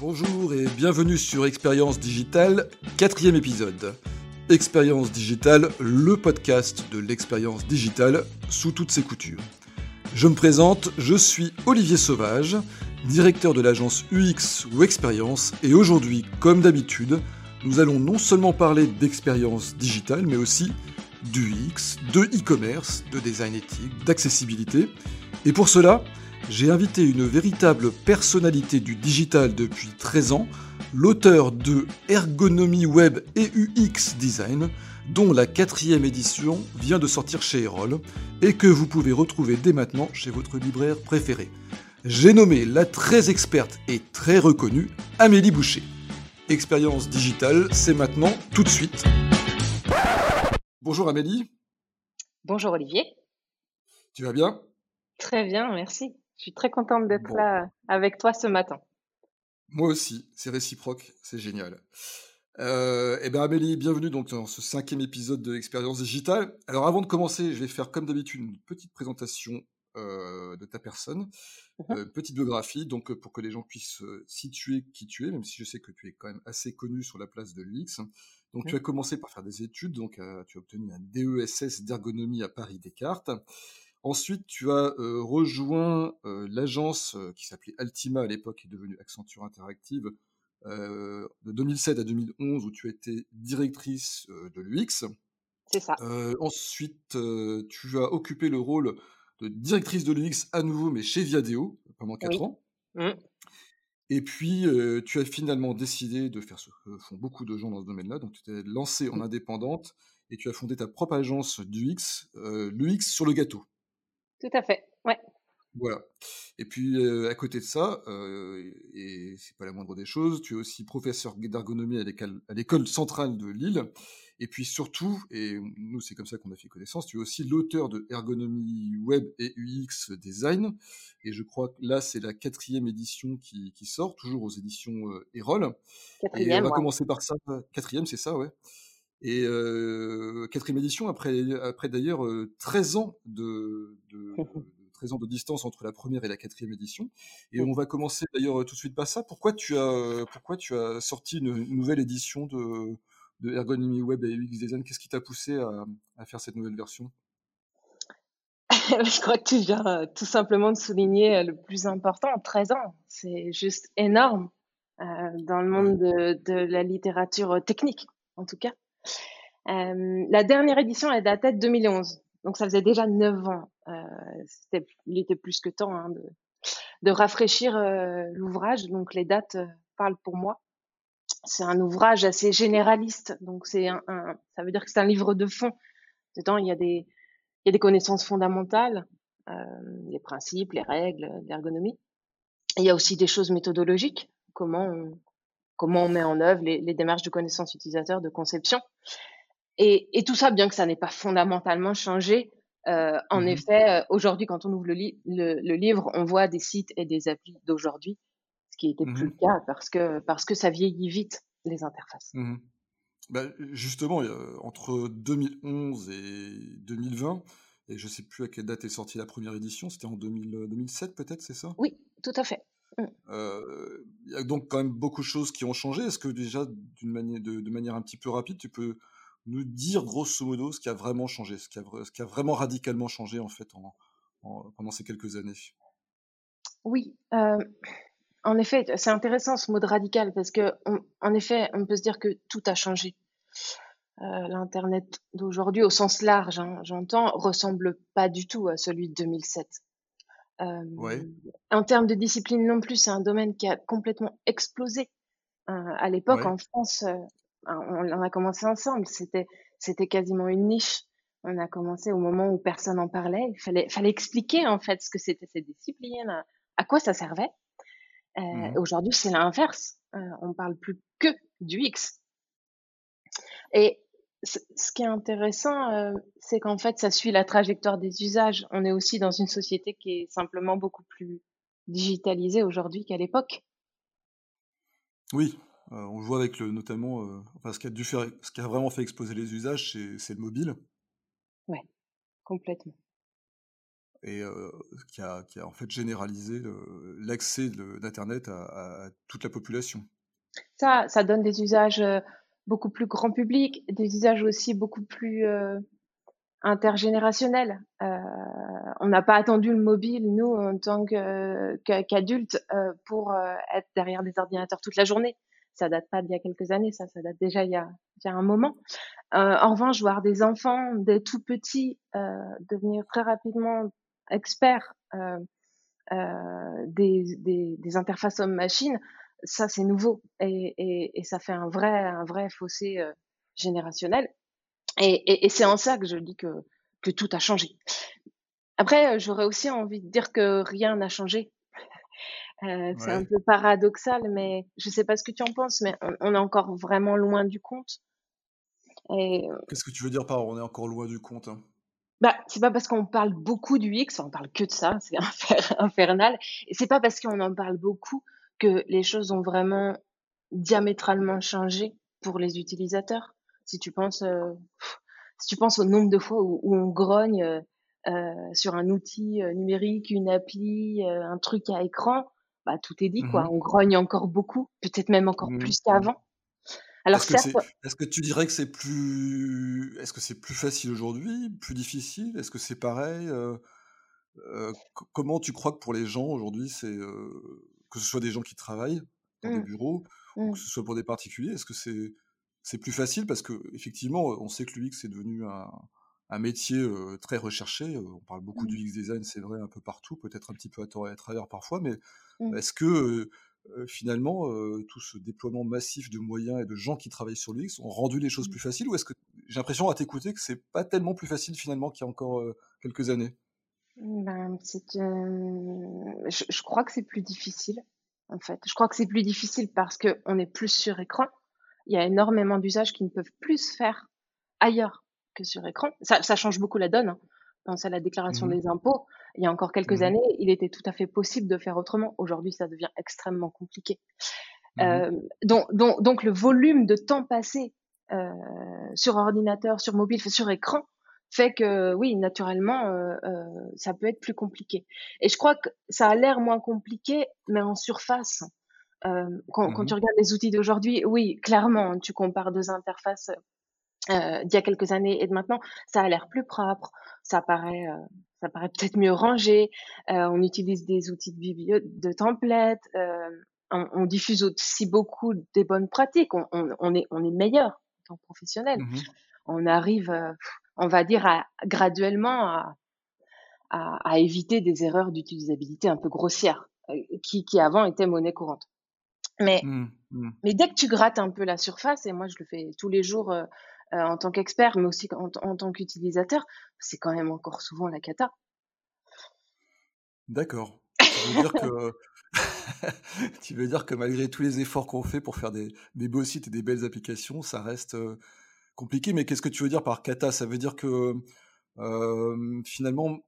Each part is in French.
Bonjour et bienvenue sur Expérience Digitale, quatrième épisode. Expérience Digitale, le podcast de l'expérience digitale sous toutes ses coutures. Je me présente, je suis Olivier Sauvage, directeur de l'agence UX ou Expérience, et aujourd'hui, comme d'habitude, nous allons non seulement parler d'expérience digitale, mais aussi d'UX, de e-commerce, de design éthique, d'accessibilité. Et pour cela, j'ai invité une véritable personnalité du digital depuis 13 ans, l'auteur de Ergonomie Web et UX Design, dont la quatrième édition vient de sortir chez Erol et que vous pouvez retrouver dès maintenant chez votre libraire préféré. J'ai nommé la très experte et très reconnue Amélie Boucher. Expérience digitale, c'est maintenant tout de suite. Bonjour Amélie. Bonjour Olivier. Tu vas bien? Très bien, merci. Je suis très contente d'être là avec toi ce matin. Moi aussi, c'est réciproque, c'est génial. Euh, eh bien Amélie, bienvenue donc dans ce cinquième épisode de Expérience Digitale. Alors avant de commencer, je vais faire comme d'habitude une petite présentation euh, de ta personne, mmh euh, petite biographie, donc pour que les gens puissent situer qui tu es, même si je sais que tu es quand même assez connu sur la place de l'UX. Donc tu mmh. as commencé par faire des études, donc tu as obtenu un DESS d'ergonomie à Paris Descartes. Ensuite, tu as rejoint l'agence qui s'appelait Altima à l'époque, qui est devenue Accenture Interactive, de 2007 à 2011, où tu as été directrice de l'UX. C'est ça. ensuite, tu as occupé le rôle de directrice de l'UX à nouveau, mais chez Viadeo, pendant 4 ans. Mmh. Et puis, tu as finalement décidé de faire ce que font beaucoup de gens dans ce domaine-là. Donc, tu t'es lancée en mmh. indépendante et tu as fondé ta propre agence d'UX, l'UX sur le gâteau. Tout à fait, ouais. Voilà. Et puis, à côté de ça, et c'est pas la moindre des choses, tu es aussi professeur d'ergonomie à l'école centrale de Lille. Et puis surtout, et nous c'est comme ça qu'on a fait connaissance, tu es aussi l'auteur de Ergonomie Web et UX Design. Et je crois que là c'est la quatrième édition qui, sort, toujours aux éditions Erol. Quatrième. Et on va commencer par ça. Quatrième, c'est ça, ouais. Et quatrième édition, après, après d'ailleurs 13 ans de, de, 13 ans de distance entre la première et la quatrième édition. Et on va commencer d'ailleurs tout de suite par ça. Pourquoi tu as, pourquoi tu as sorti une, nouvelle édition de, de Ergonomy Web et UX Design? Qu'est-ce qui t'a poussé à, à, faire cette nouvelle version? Je crois que tu viens tout simplement de souligner le plus important. 13 ans, c'est juste énorme dans le monde de, de la littérature technique, en tout cas. Euh, la dernière édition, elle datait de 2011. Donc, ça faisait déjà 9 ans. Euh, il était plus que temps hein, de, rafraîchir euh, l'ouvrage. Donc, les dates parlent pour moi. C'est un ouvrage assez généraliste. Donc, ça veut dire que c'est un livre de fond. Dedans, il y a des, y a des connaissances fondamentales, les principes, les règles, l'ergonomie. Il y a aussi des choses méthodologiques, comment on, comment on met en œuvre les, les démarches de connaissance utilisateur, de conception. Et, et, tout ça, bien que ça n'ait pas fondamentalement changé, euh, en mmh effet, euh, aujourd'hui, quand on ouvre le, le, livre, on voit des sites et des applis d'aujourd'hui, ce qui n'était plus le cas parce que, parce que ça vieillit vite, les interfaces. Mmh bah, justement, entre 2011 et 2020, et je ne sais plus à quelle date est sortie la première édition, c'était en 2007 peut-être, c'est ça? Oui, tout à fait. Euh, il y a donc quand même beaucoup de choses qui ont changé. Est-ce que déjà, d'une manière, de, de, manière un petit peu rapide, tu peux nous dire grosso modo ce qui a vraiment changé, ce qui a, ce qui a vraiment radicalement changé en fait en, pendant ces quelques années? Oui, en effet, c'est intéressant ce mot de radical parce que, en effet, on peut se dire que tout a changé. Euh, L'internet d'aujourd'hui, au sens large, hein, j'entends, ressemble pas du tout à celui de 2007. Euh, ouais. En termes de discipline non plus, c'est un domaine qui a complètement explosé. Euh, à l'époque, en France, euh, on, on, a commencé ensemble. C'était, c'était quasiment une niche. On a commencé au moment où personne en parlait. Il fallait, fallait expliquer en fait ce que c'était cette discipline, à, quoi ça servait. Mmh. Aujourd'hui, c'est l'inverse. on parle plus que du X. Et ce qui est intéressant, euh, c'est qu'en fait, ça suit la trajectoire des usages. On est aussi dans une société qui est simplement beaucoup plus digitalisée aujourd'hui qu'à l'époque. Oui, euh, on voit avec le, notamment, euh, enfin, ce qui a dû faire, ce qui a vraiment fait exploser les usages, c'est le mobile. Ouais, complètement. et qui a, qui, a, en fait généralisé l'accès d'Internet à, à, toute la population. Ça, ça donne des usages beaucoup plus grand public, des usages aussi beaucoup plus intergénérationnels. Euh, on n'a pas attendu le mobile, nous, en tant qu'adultes, pour être derrière des ordinateurs toute la journée ça date pas d'il y a quelques années, ça, ça date déjà il y a, il y a un moment. Euh, en revanche, voir des enfants, des tout petits, euh, devenir très rapidement experts euh, euh des, des, des, interfaces homme-machine, ça c'est nouveau et, et, et, ça fait un vrai, un vrai fossé euh, générationnel. Et, et c'est en ça que je dis que, que tout a changé. Après, j'aurais aussi envie de dire que rien n'a changé euh, c'est un peu paradoxal, mais je sais pas ce que tu en penses, mais on, est encore vraiment loin du compte. Et... Qu'est-ce que tu veux dire par on est encore loin du compte hein? Bah, c'est pas parce qu'on parle beaucoup du X, on parle que de ça, c'est infernal. Et c'est pas parce qu'on en parle beaucoup que les choses ont vraiment diamétralement changé pour les utilisateurs. Si tu penses, euh, si tu penses au nombre de fois où, on grogne euh, sur un outil numérique, une appli, un truc à écran, bah, tout est dit, quoi. Mmh On grogne encore beaucoup, peut-être même encore mmh plus qu'avant. Alors est-ce que, est, que, tu dirais que c'est plus, est-ce que c'est plus facile aujourd'hui, plus difficile? Est-ce que c'est pareil euh, euh, Comment tu crois que pour les gens aujourd'hui, c'est euh, que ce soit des gens qui travaillent dans des mmh. bureaux ou que ce soit pour des particuliers, est-ce que c'est c'est plus facile? Parce que effectivement, on sait que l'UX est devenu un, un métier très recherché. On parle beaucoup du UX design, c'est vrai, un peu partout, peut-être un petit peu à tort et à travers parfois, mais mmh. est-ce que finalement tout ce déploiement massif de moyens et de gens qui travaillent sur l'UX ont rendu les choses mmh. plus faciles ou est-ce que j'ai l'impression à t'écouter que c'est pas tellement plus facile finalement qu'il y a encore quelques années? Ben, je, je, crois que c'est plus difficile en fait. Je crois que c'est plus difficile parce qu'on est plus sur écran. Il y a énormément d'usages qui ne peuvent plus se faire ailleurs que sur écran. Ça, ça change beaucoup la donne. Hein. Pense à la déclaration mmh des impôts. Il y a encore quelques mmh années, il était tout à fait possible de faire autrement. Aujourd'hui, ça devient extrêmement compliqué. Mmh euh, donc, donc, donc, le volume de temps passé euh, sur ordinateur, sur mobile, sur écran, fait que oui, naturellement, euh, euh, ça peut être plus compliqué. Et je crois que ça a l'air moins compliqué, mais en surface. Euh, quand, quand, tu regardes les outils d'aujourd'hui, oui, clairement, tu compares deux interfaces d'il y a quelques années et de maintenant, ça a l'air plus propre, ça paraît, ça paraît peut-être mieux rangé. On utilise des outils de biblio de templates, on, on, diffuse aussi beaucoup des bonnes pratiques. On, on, on est, on est meilleur en tant que professionnel. Mmh on arrive, on va dire, à, graduellement à, à, à, éviter des erreurs d'utilisabilité un peu grossières euh, qui, qui avant étaient monnaie courante. Mais, mmh, mmh. mais dès que tu grattes un peu la surface, et moi je le fais tous les jours euh, en tant qu'expert, mais aussi en, tant qu'utilisateur, c'est quand même encore souvent la cata. D'accord. Tu veux dire que tu veux dire que malgré tous les efforts qu'on fait pour faire des, beaux sites et des belles applications, ça reste euh, compliqué. Mais qu'est-ce que tu veux dire par cata Ça veut dire que euh, finalement,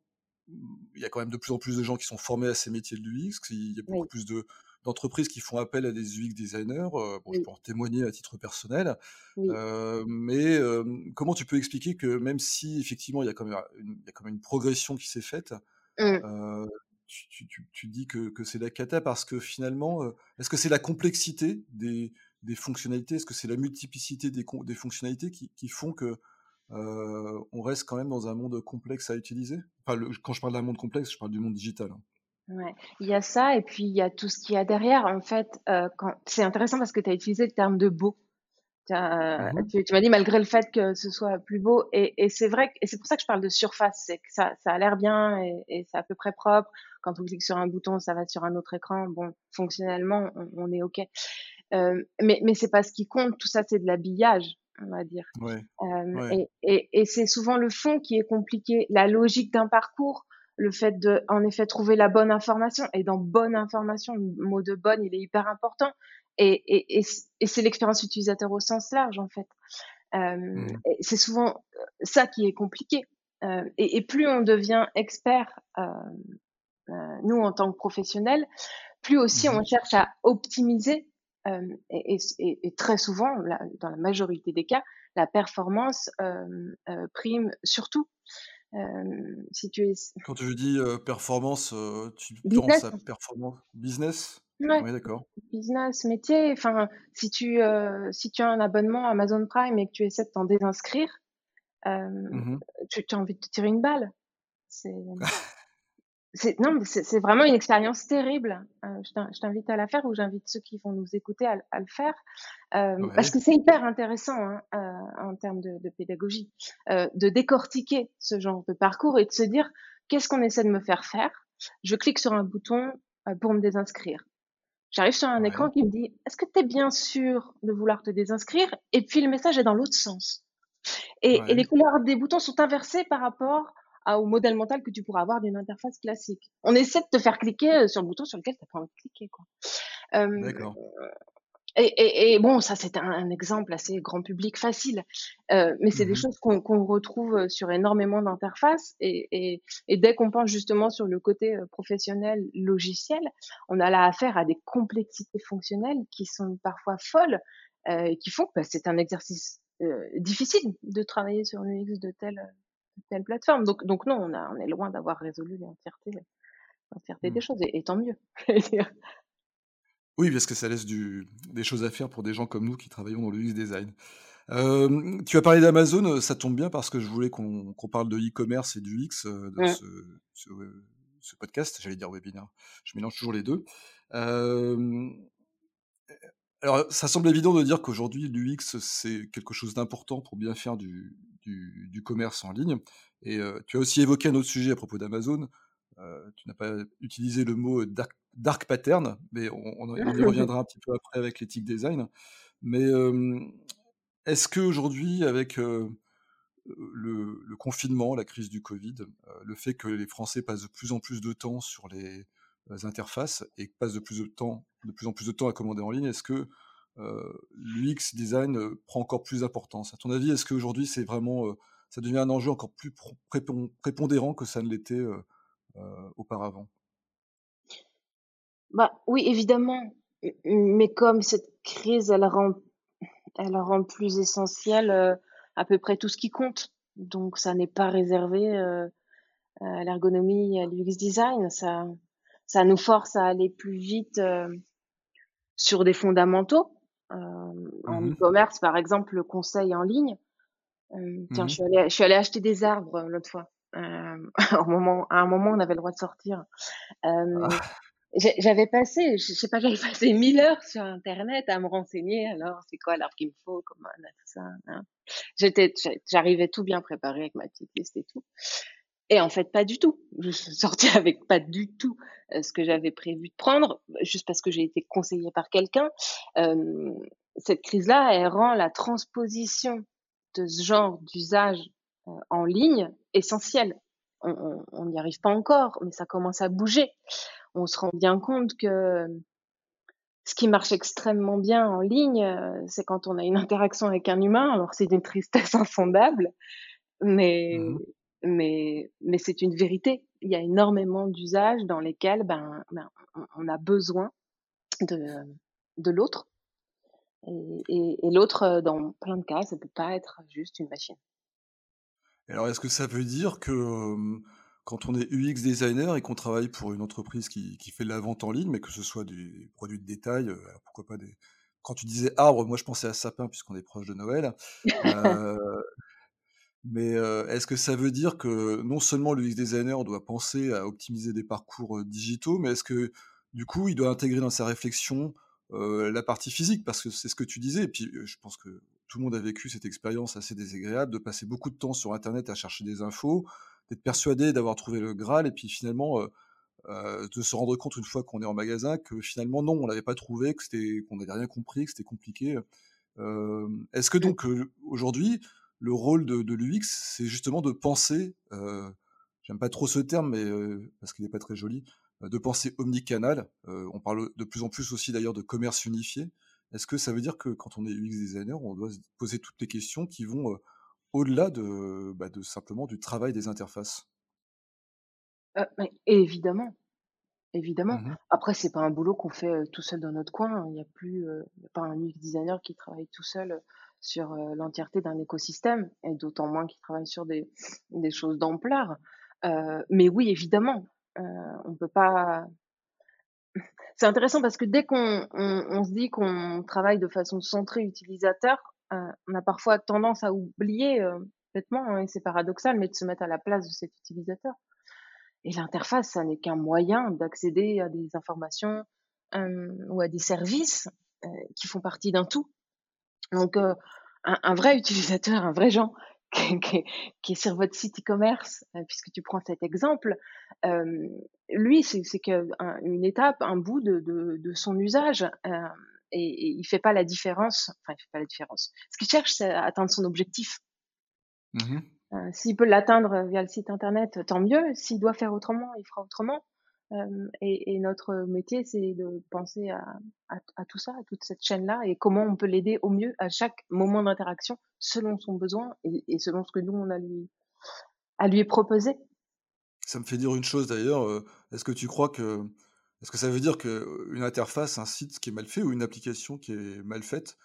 il y a quand même de plus en plus de gens qui sont formés à ces métiers de l'UX, il y a beaucoup plus de, d'entreprises qui font appel à des UX designers. Euh, je peux en témoigner à titre personnel. Euh, mais euh, comment tu peux expliquer que même si effectivement il y a quand même une, il y a quand même une progression qui s'est faite, mmh. tu, tu, tu, dis que, que c'est la cata parce que finalement, est-ce que c'est la complexité des, des fonctionnalités? Est-ce que c'est la multiplicité des, des fonctionnalités qui, qui font que on reste quand même dans un monde complexe à utiliser? Enfin, le, Quand je parle d'un monde complexe, je parle du monde digital. Hein. Ouais. Il y a ça et puis il y a tout ce qu'il y a derrière. En fait, euh, quand... c'est intéressant parce que tu as utilisé le terme de beau. Mmh tu, tu m'as dit malgré le fait que ce soit plus beau et, et c'est vrai et c'est pour ça que je parle de surface, c'est que ça, ça a l'air bien et, et c'est à peu près propre. Quand on clique sur un bouton, ça va sur un autre écran. Bon, fonctionnellement, on, on est ok. Euh, mais mais c'est pas ce qui compte. Tout ça, c'est de l'habillage, on va dire. Ouais, euh, ouais. Et, et, et c'est souvent le fond qui est compliqué. La logique d'un parcours le fait de, en effet, trouver la bonne information. Et dans bonne information, le mot de bonne, il est hyper important. Et, et, et, et c'est l'expérience utilisateur au sens large, en fait. Euh, mmh. C'est souvent ça qui est compliqué. Euh, et, et, plus on devient expert, euh, euh nous en tant que professionnels, plus aussi mmh. on cherche à optimiser. Euh, et, et, très souvent, dans la majorité des cas, la performance euh, prime surtout. si tu es... Quand tu dis performance, tu penses à performance business? Ouais. Oui, d'accord. Business, métier, enfin, si tu, si tu as un abonnement Amazon Prime et que tu essaies de t'en désinscrire, Mmh tu, tu as envie de te tirer une balle. C'est c'est non, mais c'est vraiment une expérience terrible. Euh, je t'invite à la faire ou j'invite ceux qui vont nous écouter à, le faire euh, parce que c'est hyper intéressant hein, euh, en termes de, de pédagogie, euh, de décortiquer ce genre de parcours et de se dire qu'est-ce qu'on essaie de me faire faire? Je clique sur un bouton pour me désinscrire. J'arrive sur un écran qui me dit est-ce que tu es bien sûr de vouloir te désinscrire? Et puis le message est dans l'autre sens. Et, et les couleurs des boutons sont inversées par rapport au modèle mental que tu pourras avoir d'une interface classique. On essaie de te faire cliquer euh, sur le bouton sur lequel tu n'as pas envie de cliquer. Quoi. D'accord. Et, et, bon, ça c'est un, exemple assez grand public facile, euh, mais c'est des mmh choses qu'on retrouve sur énormément d'interfaces et, et, dès qu'on pense justement sur le côté euh, professionnel logiciel, on a là affaire à des complexités fonctionnelles qui sont parfois folles euh, et qui font que bah, c'est un exercice euh, difficile de travailler sur l'UX de telle telle plateforme. Donc, donc non, on, a, on est loin d'avoir résolu l'entièreté, l'entièreté des mmh. choses, et, tant mieux. oui, parce que ça laisse du, des choses à faire pour des gens comme nous qui travaillons dans le UX design. Euh, tu as parlé d'Amazon, ça tombe bien parce que je voulais qu'on parle de e-commerce et du UX euh, dans mmh. ce, ce, podcast, j'allais dire webinaire, je mélange toujours les deux. Euh, alors, ça semble évident de dire qu'aujourd'hui, l'UX, c'est quelque chose d'important pour bien faire du, du, commerce en ligne. Et tu as aussi évoqué un autre sujet à propos d'Amazon. tu n'as pas utilisé le mot dark, pattern, mais on, y reviendra un petit peu après avec l'éthique design. Mais est-ce qu'aujourd'hui, avec le, le, confinement, la crise du Covid, le fait que les Français passent de plus en plus de temps sur les, interfaces et passent de plus, de, temps, de plus en plus de temps à commander en ligne, est-ce que euh, l'UX design euh, prend encore plus d'importance. À ton avis, est-ce qu'aujourd'hui, c'est vraiment, euh, ça devient un enjeu encore plus prépondérant que ça ne l'était auparavant? Bah, Oui, évidemment. Mais comme cette crise, elle rend, elle rend plus essentiel à peu près tout ce qui compte. Donc, ça n'est pas réservé à l'ergonomie à l'UX design. Ça, ça nous force à aller plus vite sur des fondamentaux euh, en mmh e-commerce, par exemple, le conseil en ligne. Euh, tiens, mmh je, suis allée, je suis allée acheter des arbres euh, l'autre fois. au moment, à un moment, on avait le droit de sortir. Ah. J'avais passé, je sais pas, j'avais passé mille heures sur Internet à me renseigner. Alors, c'est quoi l'arbre qu'il me faut, comment, tout ça. Hein. J'étais, j'arrivais tout bien préparé avec ma petite liste et tout. Et en fait, pas du tout. Je suis sortie avec pas du tout euh, ce que j'avais prévu de prendre, juste parce que j'ai été conseillée par quelqu'un. Euh, cette crise-là, elle rend la transposition de ce genre d'usage euh, en ligne essentielle. On n'y arrive pas encore, mais ça commence à bouger. On se rend bien compte que ce qui marche extrêmement bien en ligne, c'est quand on a une interaction avec un humain. Alors c'est d'une tristesse insondable, mais mmh mais, mais c'est une vérité. Il y a énormément d'usages dans lesquels ben, ben on a besoin de, de l'autre. Et, et, l'autre, dans plein de cas, ça peut pas être juste une machine. Alors, est-ce que ça veut dire que quand on est UX designer et qu'on travaille pour une entreprise qui, qui, fait de la vente en ligne, mais que ce soit des produits de détail, pourquoi pas des... Quand tu disais arbre, moi je pensais à sapin puisqu'on est proche de Noël. euh, mais est-ce que ça veut dire que non seulement le UX designer doit penser à optimiser des parcours digitaux, mais est-ce que du coup il doit intégrer dans sa réflexion la partie physique? Parce que c'est ce que tu disais, et puis je pense que tout le monde a vécu cette expérience assez désagréable de passer beaucoup de temps sur Internet à chercher des infos, d'être persuadé d'avoir trouvé le Graal, et puis finalement de se rendre compte une fois qu'on est en magasin que finalement non, on l'avait pas trouvé, que c'était qu'on n'avait rien compris, que c'était compliqué. Est-ce que donc aujourd'hui le rôle de, de l'UX, c'est justement de penser, euh, j'aime pas trop ce terme, mais euh, parce qu'il n'est pas très joli, euh, de penser omnicanal. on parle de plus en plus aussi d'ailleurs de commerce unifié. Est-ce que ça veut dire que quand on est UX designer, on doit se poser toutes les questions qui vont au-delà de, bah, de, simplement du travail des interfaces? Évidemment, évidemment. Mmh Après, c'est pas un boulot qu'on fait tout seul dans notre coin. Il n'y a plus, a pas un UX designer qui travaille tout seul sur l'entièreté d'un écosystème, et d'autant moins qu'ils travaillent sur des, choses d'ampleur. mais oui, évidemment, on ne peut pas c'est intéressant parce que dès qu'on on, se dit qu'on travaille de façon centrée utilisateur, euh, on a parfois tendance à oublier euh, complètement, hein, et c'est paradoxal, mais de se mettre à la place de cet utilisateur. Et l'interface, ça n'est qu'un moyen d'accéder à des informations euh, ou à des services euh, qui font partie d'un tout. Donc, un, un, vrai utilisateur, un vrai gens qui, est sur votre site e-commerce, euh, puisque tu prends cet exemple, euh, lui, c'est qu'une étape, un bout de, de, de son usage, euh, et, et, il fait pas la différence. Enfin, il fait pas la différence. Ce qu'il cherche, c'est atteindre son objectif. Mmh euh, S'il peut l'atteindre via le site internet, tant mieux. S'il doit faire autrement, il fera autrement. Euh, et, notre métier, c'est de penser à, tout ça, à toute cette chaîne-là, et comment on peut l'aider au mieux à chaque moment d'interaction, selon son besoin et, selon ce que nous, on a lui, à lui proposer. Ça me fait dire une chose d'ailleurs. Euh, est-ce que tu crois que. Est-ce que ça veut dire qu'une interface, un site qui est mal fait ou une application qui est mal faite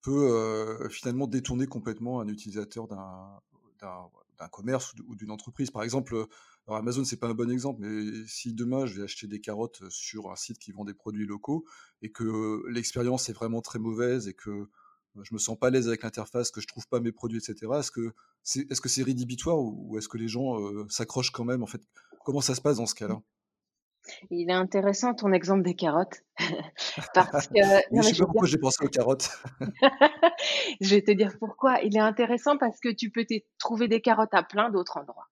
peut euh, finalement détourner complètement un utilisateur d'un commerce ou d'une entreprise? Par exemple, alors Amazon, c'est pas un bon exemple, mais si demain je vais acheter des carottes sur un site qui vend des produits locaux et que l'expérience est vraiment très mauvaise et que je me sens pas à l'aise avec l'interface, que je trouve pas mes produits, etc. Est-ce que c'est est -ce c'est rédhibitoire ou, est-ce que les gens s'accrochent quand même En fait, comment ça se passe dans ce cas-là? Il est intéressant ton exemple des carottes. Parce que, je sais pas pourquoi j'ai pensé aux carottes. je vais te dire pourquoi. Il est intéressant parce que tu peux trouver des carottes à plein d'autres endroits.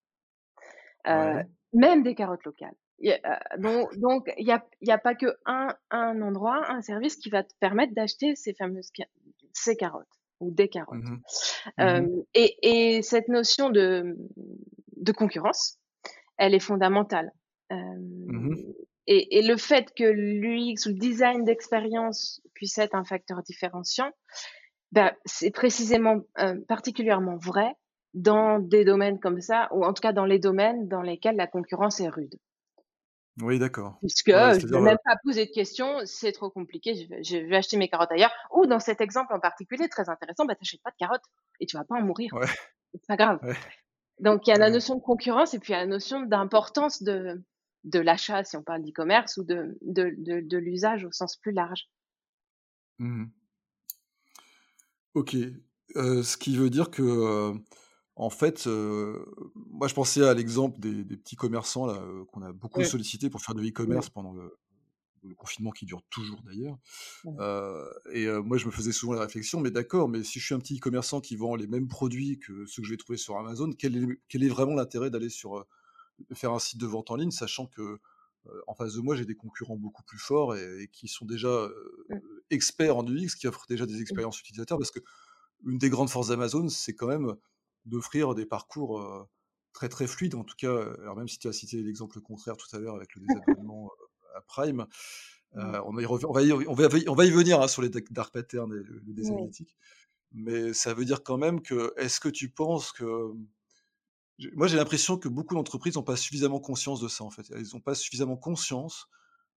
Euh, même des carottes locales. Euh, donc, il n'y a, y a pas que un, un endroit, un service qui va te permettre d'acheter ces fameuses ces carottes ou des carottes. Mmh euh, mmh et, et, cette notion de, de concurrence, elle est fondamentale. Mmh et, et, le fait que l'UX ou le design d'expérience puisse être un facteur différenciant, ben, c'est précisément particulièrement vrai dans des domaines comme ça, ou en tout cas dans les domaines dans lesquels la concurrence est rude. Oui, d'accord. Puisque je ne vais même pas poser de questions, c'est trop compliqué, je vais, acheter mes carottes ailleurs. Ou dans cet exemple en particulier, très intéressant, bah, tu n'achètes pas de carottes et tu vas pas en mourir. Ouais. C'est pas grave. Donc il y a la notion de concurrence et puis il y a la notion d'importance de, de l'achat, si on parle d'e-commerce, ou de, de, de, l'usage au sens plus large. Mmh ok. Euh, ce qui veut dire que euh, en fait, moi je pensais à l'exemple des, petits commerçants là qu'on a beaucoup sollicité pour faire de l'e-commerce pendant le, confinement qui dure toujours d'ailleurs. et moi je me faisais souvent la réflexion, mais d'accord, mais si je suis un petit e-commerçant qui vend les mêmes produits que ceux que je vais trouver sur Amazon, quel est, quel est vraiment l'intérêt d'aller sur faire un site de vente en ligne, sachant que en face de moi j'ai des concurrents beaucoup plus forts et, qui sont déjà mmh. experts en UX, qui offrent déjà des mmh. expériences utilisateurs, parce que une des grandes forces d'Amazon, c'est quand même d'offrir des parcours très très fluides. En tout cas, alors même si tu as cité l'exemple contraire tout à l'heure avec le désabonnement à Prime, on, va y on, va y, on, va y, venir hein, sur les dark patterns et le, le Mais ça veut dire quand même que, est-ce que tu penses que. Moi, j'ai l'impression que beaucoup d'entreprises n'ont pas suffisamment conscience de ça, en fait. Elles n'ont pas suffisamment conscience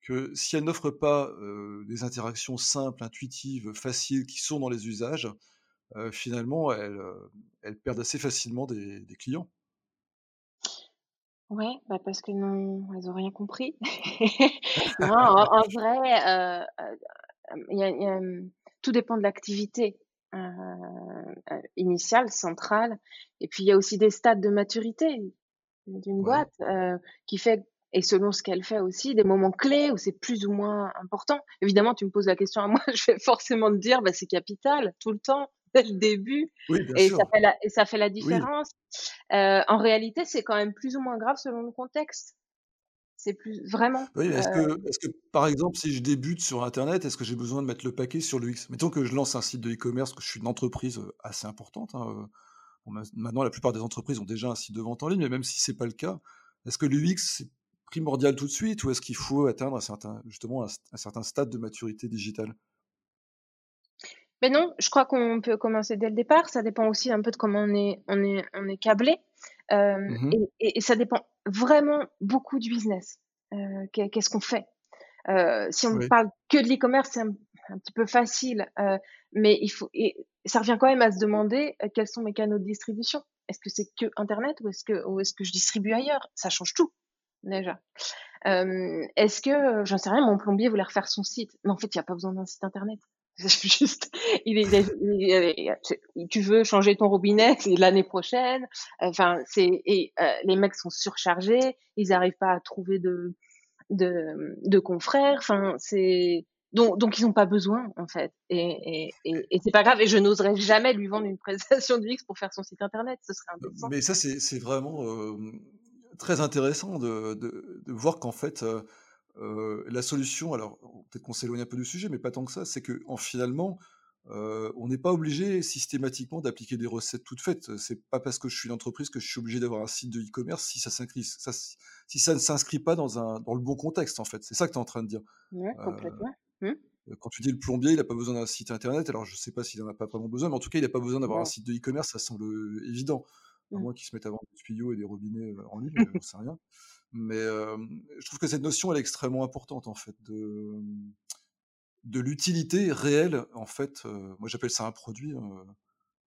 que si elles n'offrent pas des interactions simples, intuitives, faciles, qui sont dans les usages, finalement, elles, elles, perdent assez facilement des, des clients. Ouais, bah parce que non, elles n'ont rien compris. non, en, vrai, y a, tout dépend de l'activité initiale, centrale, et puis il y a aussi des stades de maturité d'une boîte qui fait et selon ce qu'elle fait aussi, des moments clés où c'est plus ou moins important. Évidemment, tu me poses la question à moi, je vais forcément te dire, bah, c'est capital, tout le temps dès le début. et, Ça fait la, et ça fait la différence. Euh, en réalité, c'est quand même plus ou moins grave selon le contexte. C'est plus vraiment. Oui, est-ce euh que, est que, par exemple, si je débute sur Internet, est-ce que j'ai besoin de mettre le paquet sur l'UX Mettons que je lance un site de e-commerce, que je suis une entreprise euh, assez importante. Hein, maintenant, la plupart des entreprises ont déjà un site de vente en ligne, mais même si c'est pas le cas, est-ce que l'UX c'est primordial tout de suite ou est-ce qu'il faut atteindre un certain, justement un certain stade de maturité digitale? Mais non, je crois qu'on peut commencer dès le départ. Ça dépend aussi un peu de comment on est, on est, on est câblé. Euh, mmh et, ça dépend vraiment beaucoup du business. Euh, qu'est-ce qu'on fait? Euh, Si on ne parle que de l'e-commerce, c'est un, petit peu facile. mais il faut, et ça revient quand même à se demander quels sont mes canaux de distribution? Est-ce que c'est que Internet ou est-ce que, ou est-ce que je distribue ailleurs? Ça change tout, déjà. est-ce que, j'en sais rien, mon plombier voulait refaire son site Mais en fait, il n'y a pas besoin d'un site Internet. juste, il est, tu veux changer ton robinet, l'année prochaine. Enfin, c'est et les mecs sont surchargés, ils n'arrivent pas à trouver de de, confrères. Enfin, c'est donc, ils n'ont pas besoin en fait. Et, et, et, c'est pas grave. Et je n'oserais jamais lui vendre une prestation de X pour faire son site internet. Ce serait indécent. Mais ça, c'est vraiment très intéressant de, de, de voir qu'en fait, euh, la solution, alors peut-être qu'on s'éloigne un peu du sujet, mais pas tant que ça, c'est que en, finalement, euh, on n'est pas obligé systématiquement d'appliquer des recettes toutes faites. C'est pas parce que je suis une entreprise que je suis obligé d'avoir un site de e-commerce si ça s'inscrit, ça, si ça ne s'inscrit pas dans, un, dans le bon contexte, en fait. C'est ça que tu es en train de dire. Ouais, complètement. Mmh. Quand tu dis le plombier, il n'a pas besoin d'un site internet, alors je ne sais pas s'il n'en a pas vraiment besoin, mais en tout cas, il n'a pas besoin d'avoir un site de e-commerce, ça semble évident. À mmh. moins qu'il se mette à vendre des tuyaux et des robinets en ligne, j'en sais rien. Mais je trouve que cette notion, elle est extrêmement importante, en fait, de, de l'utilité réelle, en fait. moi, j'appelle ça un produit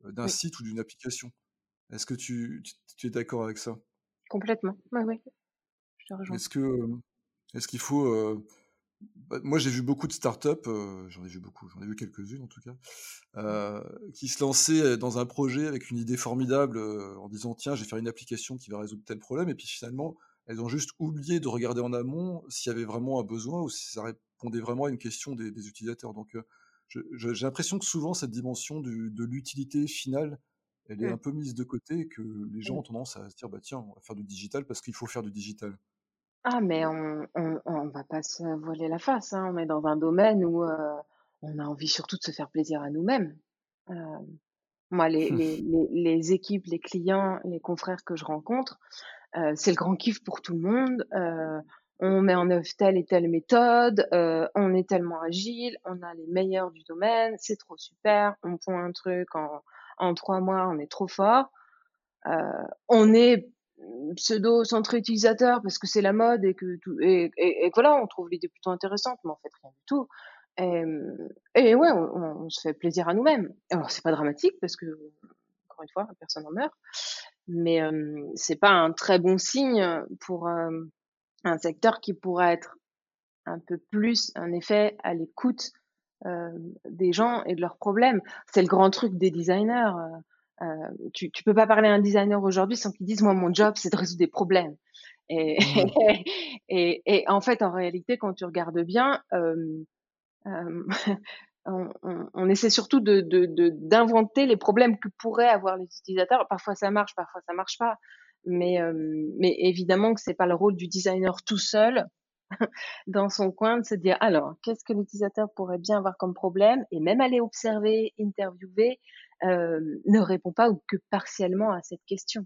d'un site ou d'une application. Est-ce que tu, tu, es d'accord avec ça? Complètement, oui, oui. Est-ce que est-ce qu'il faut bah, moi j'ai vu beaucoup de startups, j'en ai vu beaucoup, j'en ai vu quelques-unes en tout cas, mmh. qui se lançaient dans un projet avec une idée formidable en disant tiens je vais faire une application qui va résoudre tel problème et puis finalement elles ont juste oublié de regarder en amont s'il y avait vraiment un besoin ou si ça répondait vraiment à une question des, utilisateurs. Donc, j'ai l'impression que souvent, cette dimension de l'utilité finale, elle est mmh. un peu mise de côté et que les gens mmh. ont tendance à se dire, bah tiens, on va faire du digital parce qu'il faut faire du digital. Ah, mais on, on, va pas se voiler la face. Hein. On est dans un domaine où on a envie surtout de se faire plaisir à nous-mêmes. moi, les, les, les, équipes, les clients, les confrères que je rencontre, euh, c'est le grand kiff pour tout le monde. Euh, on met en œuvre telle et telle méthode, euh, on est tellement agile, on a les meilleurs du domaine, c'est trop super, on pond un truc en, en trois mois, on est trop fort. on est pseudo centré utilisateur parce que c'est la mode et que tout, et, et, voilà, on trouve l'idée plutôt intéressante, mais en fait rien du tout. Et, et ouais, on, on, se fait plaisir à nous-mêmes. Alors c'est pas dramatique parce que encore une fois, personne n'en meurt, mais c'est pas un très bon signe pour un secteur qui pourrait être un peu plus, en effet, à l'écoute des gens et de leurs problèmes. C'est le grand truc des designers. Euh, tu, tu peux pas parler à un designer aujourd'hui sans qu'il dise moi mon job c'est de résoudre des problèmes. Et, mmh. et, et, en fait en réalité quand tu regardes bien, on, essaie surtout de, d'inventer les problèmes que pourraient avoir les utilisateurs. Parfois ça marche, parfois ça marche pas. Mais, euh, mais évidemment que c'est pas le rôle du designer tout seul dans son coin de se dire alors qu'est-ce que l'utilisateur pourrait bien avoir comme problème? Et même aller observer, interviewer euh, ne répond pas ou que partiellement à cette question.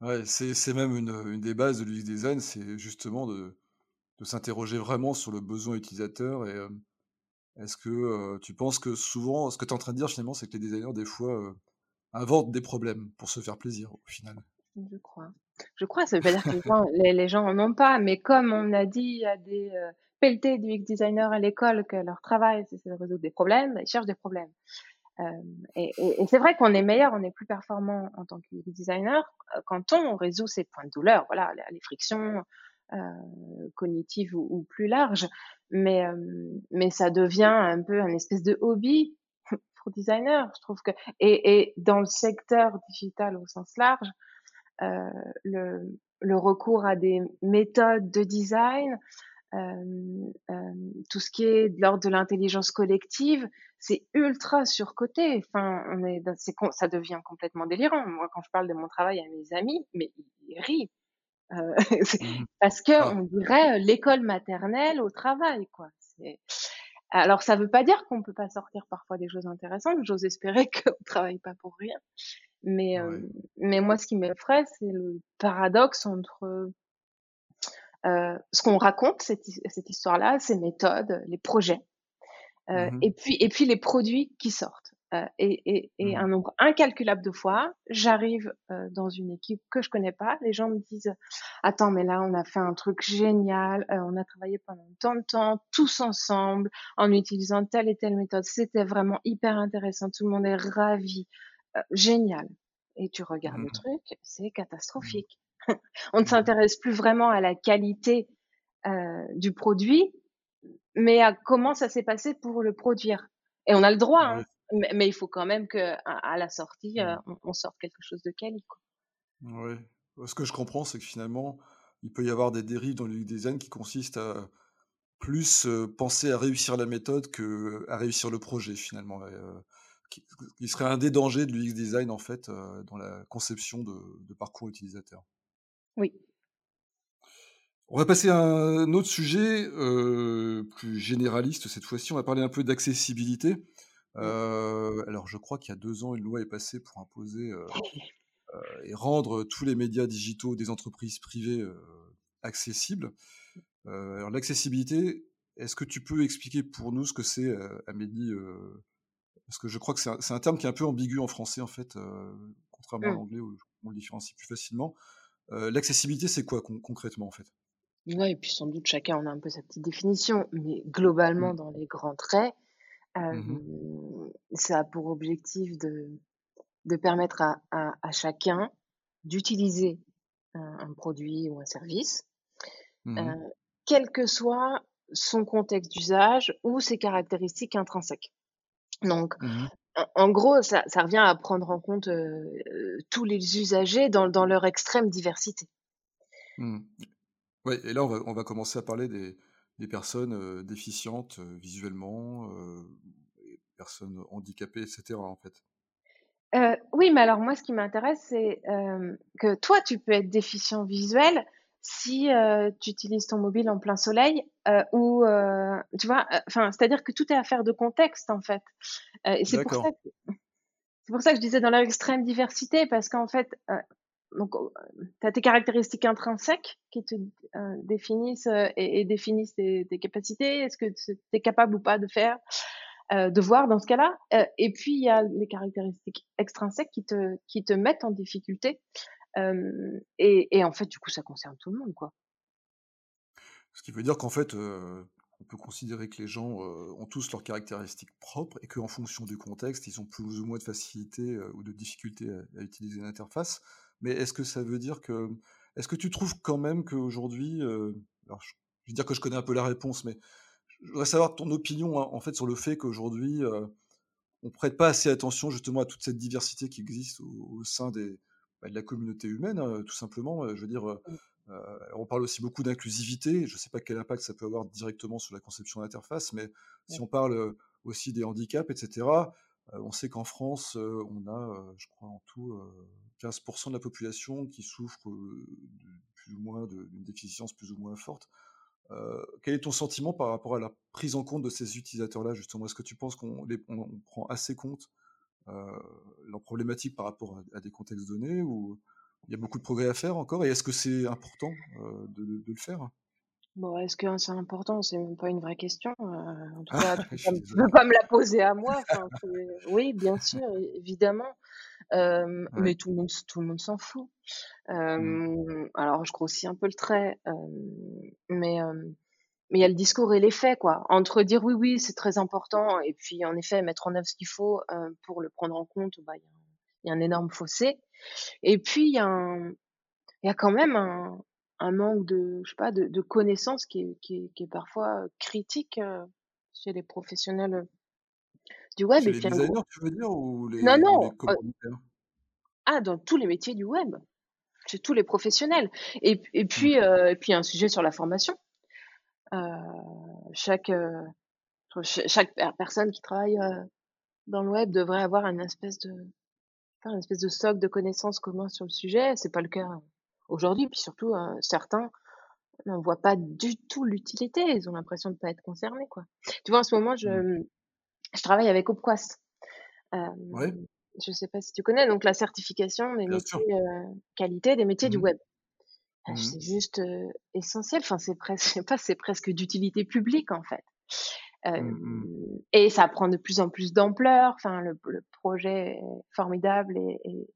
Ouais, c'est, même une, des bases de l'UX design, c'est justement de, s'interroger vraiment sur le besoin utilisateur et euh, est-ce que tu penses que souvent, ce que tu es en train de dire finalement, c'est que les designers, des fois, inventent des problèmes pour se faire plaisir au final? Je crois. Je crois, ça veut dire que les gens, les, en ont pas, mais comme on a dit à des pelletés du designers à l'école que leur travail, c'est de résoudre des problèmes, ils cherchent des problèmes. et, c'est vrai qu'on est meilleur, on est plus performant en tant que designer quand on résout ces points de douleur, voilà, les frictions, euh, cognitive ou, plus large, mais, euh, mais ça devient un peu un espèce de hobby pour designer. Je trouve que et, et dans le secteur digital au sens large, euh, le, le recours à des méthodes de design, euh, euh, tout ce qui est de l'ordre de l'intelligence collective, c'est ultra surcoté. Enfin, on est, ça devient complètement délirant. Moi, quand je parle de mon travail à mes amis, mais ils rient. Euh, mmh parce que ah. on dirait l'école maternelle au travail, quoi. Alors, ça veut pas dire qu'on peut pas sortir parfois des choses intéressantes. J'ose espérer qu'on travaille pas pour rien. Mais, mais moi, ce qui m'effraie, c'est le paradoxe entre euh, ce qu'on raconte, cette, cette histoire-là, ces méthodes, les projets, euh, mmh et puis et puis les produits qui sortent. Euh, et, et, mmh. un nombre incalculable de fois, j'arrive euh, dans une équipe que je connais pas, les gens me disent attends mais là on a fait un truc génial, euh, on a travaillé pendant tant de temps tous ensemble en utilisant telle et telle méthode, c'était vraiment hyper intéressant, tout le monde est ravi, génial. Et tu regardes le mmh. truc, c'est catastrophique. on ne mmh. s'intéresse plus vraiment à la qualité du produit, mais à comment ça s'est passé pour le produire. Et on a le droit, hein, mais, il faut quand même qu'à à la sortie, euh, mmh. on, sorte quelque chose de quali. Oui. Ce que je comprends, c'est que finalement, il peut y avoir des dérives dans le design qui consistent à plus penser à réussir la méthode que à réussir le projet finalement. qui, serait un des dangers de l'UX design en fait dans la conception de, parcours utilisateur. Oui. On va passer à un autre sujet plus généraliste cette fois-ci. On va parler un peu d'accessibilité. Euh, alors, je crois qu'il y a deux ans, une loi est passée pour imposer euh, euh, et rendre tous les médias digitaux des entreprises privées accessibles. alors, l'accessibilité, est-ce que tu peux expliquer pour nous ce que c'est, Amélie Parce que je crois que c'est un, terme qui est un peu ambigu en français, en fait, contrairement à mmh. l'anglais où on le différencie plus facilement. L'accessibilité, c'est quoi concrètement, en fait? Oui, et puis sans doute chacun en a un peu sa petite définition, mais globalement, mmh. dans les grands traits, Mmh ça a pour objectif de, de permettre à, à, chacun d'utiliser un, produit ou un service, mmh quel que soit son contexte d'usage ou ses caractéristiques intrinsèques. Donc, mmh en, gros, ça, ça, revient à prendre en compte tous les usagers dans, dans leur extrême diversité. Oui, et là, on va, on va commencer à parler des, des personnes déficientes visuellement, des personnes handicapées, etc. En fait. oui, mais alors moi, ce qui m'intéresse, c'est que toi, tu peux être déficient visuel si tu utilises ton mobile en plein soleil ou tu vois, enfin, c'est-à-dire que tout est affaire de contexte en fait. et c'est pour ça que c'est pour ça que je disais dans leur extrême diversité parce qu'en fait, donc, tu as tes caractéristiques intrinsèques qui te euh, définissent euh, et, définissent tes, capacités, est-ce que tu es capable ou pas de faire, euh, de voir dans ce cas-là? et puis, il y a les caractéristiques extrinsèques qui te, qui te mettent en difficulté. Et, en fait, du coup, ça concerne tout le monde, quoi. Ce qui veut dire qu'en fait, on peut considérer que les gens ont tous leurs caractéristiques propres et qu'en fonction du contexte, ils ont plus ou moins de facilité ou de difficulté à, à utiliser l'interface. Mais est-ce que ça veut dire que. Est-ce que tu trouves quand même qu'aujourd'hui. Euh, alors, je, vais dire que je connais un peu la réponse, mais je voudrais savoir ton opinion hein, en fait sur le fait qu'aujourd'hui, euh, on prête pas assez attention justement à toute cette diversité qui existe au, sein des, bah, de la communauté humaine, hein, tout simplement. Je veux dire, mmh. euh, on parle aussi beaucoup d'inclusivité. Je ne sais pas quel impact ça peut avoir directement sur la conception d'interface, mais si on parle aussi des handicaps, etc., on sait qu'en France, on a, je crois en tout, 15% de la population qui souffre d'une déficience plus ou moins forte. quel est ton sentiment par rapport à la prise en compte de ces utilisateurs-là, justement? Est-ce que tu penses qu'on prend assez compte euh, leur problématique par rapport à, des contextes donnés ou il y a beaucoup de progrès à faire encore Et est-ce que c'est important de, le faire? Bon, est-ce que c'est important? C'est même pas une vraie question. en tout cas, tu ne peux pas me la poser à moi. oui, bien sûr, évidemment. Mais tout le monde, tout le monde s'en fout. Mmh. Alors, je grossis un peu le trait, mais mais il y a le discours et les faits, quoi. Entre dire oui, oui, c'est très important, et puis en effet mettre en œuvre ce qu'il faut pour le prendre en compte, bah, il y, a un énorme fossé. Et puis il y a un, il y a quand même un, un manque de, je sais pas, de, de connaissances qui est, qui, est, qui est parfois critique chez les professionnels du web. et les designers, tu veux dire, ou les, non, non. ah, dans tous les métiers du web, chez tous les professionnels. Et, et mmh. puis, euh, et puis un sujet sur la formation. Euh, chaque, euh, chaque personne qui travaille dans le web devrait avoir une espèce de, une espèce de socle de connaissances communs sur le sujet. C'est pas le cas aujourd'hui, puis surtout certains n'en voient pas du tout l'utilité. Ils ont l'impression de ne pas être concernés, quoi. Tu vois, en ce moment, je, mmh je travaille avec Opquast. Euh, Je ne sais pas si tu connais, donc la certification des métiers euh, qualité des métiers du mmh web. Ah, mmh c'est juste euh, essentiel. Enfin, c'est presque, pas, c'est presque d'utilité publique en fait. Mmh. Et ça prend de plus en plus d'ampleur. Enfin, le, projet est formidable et, et,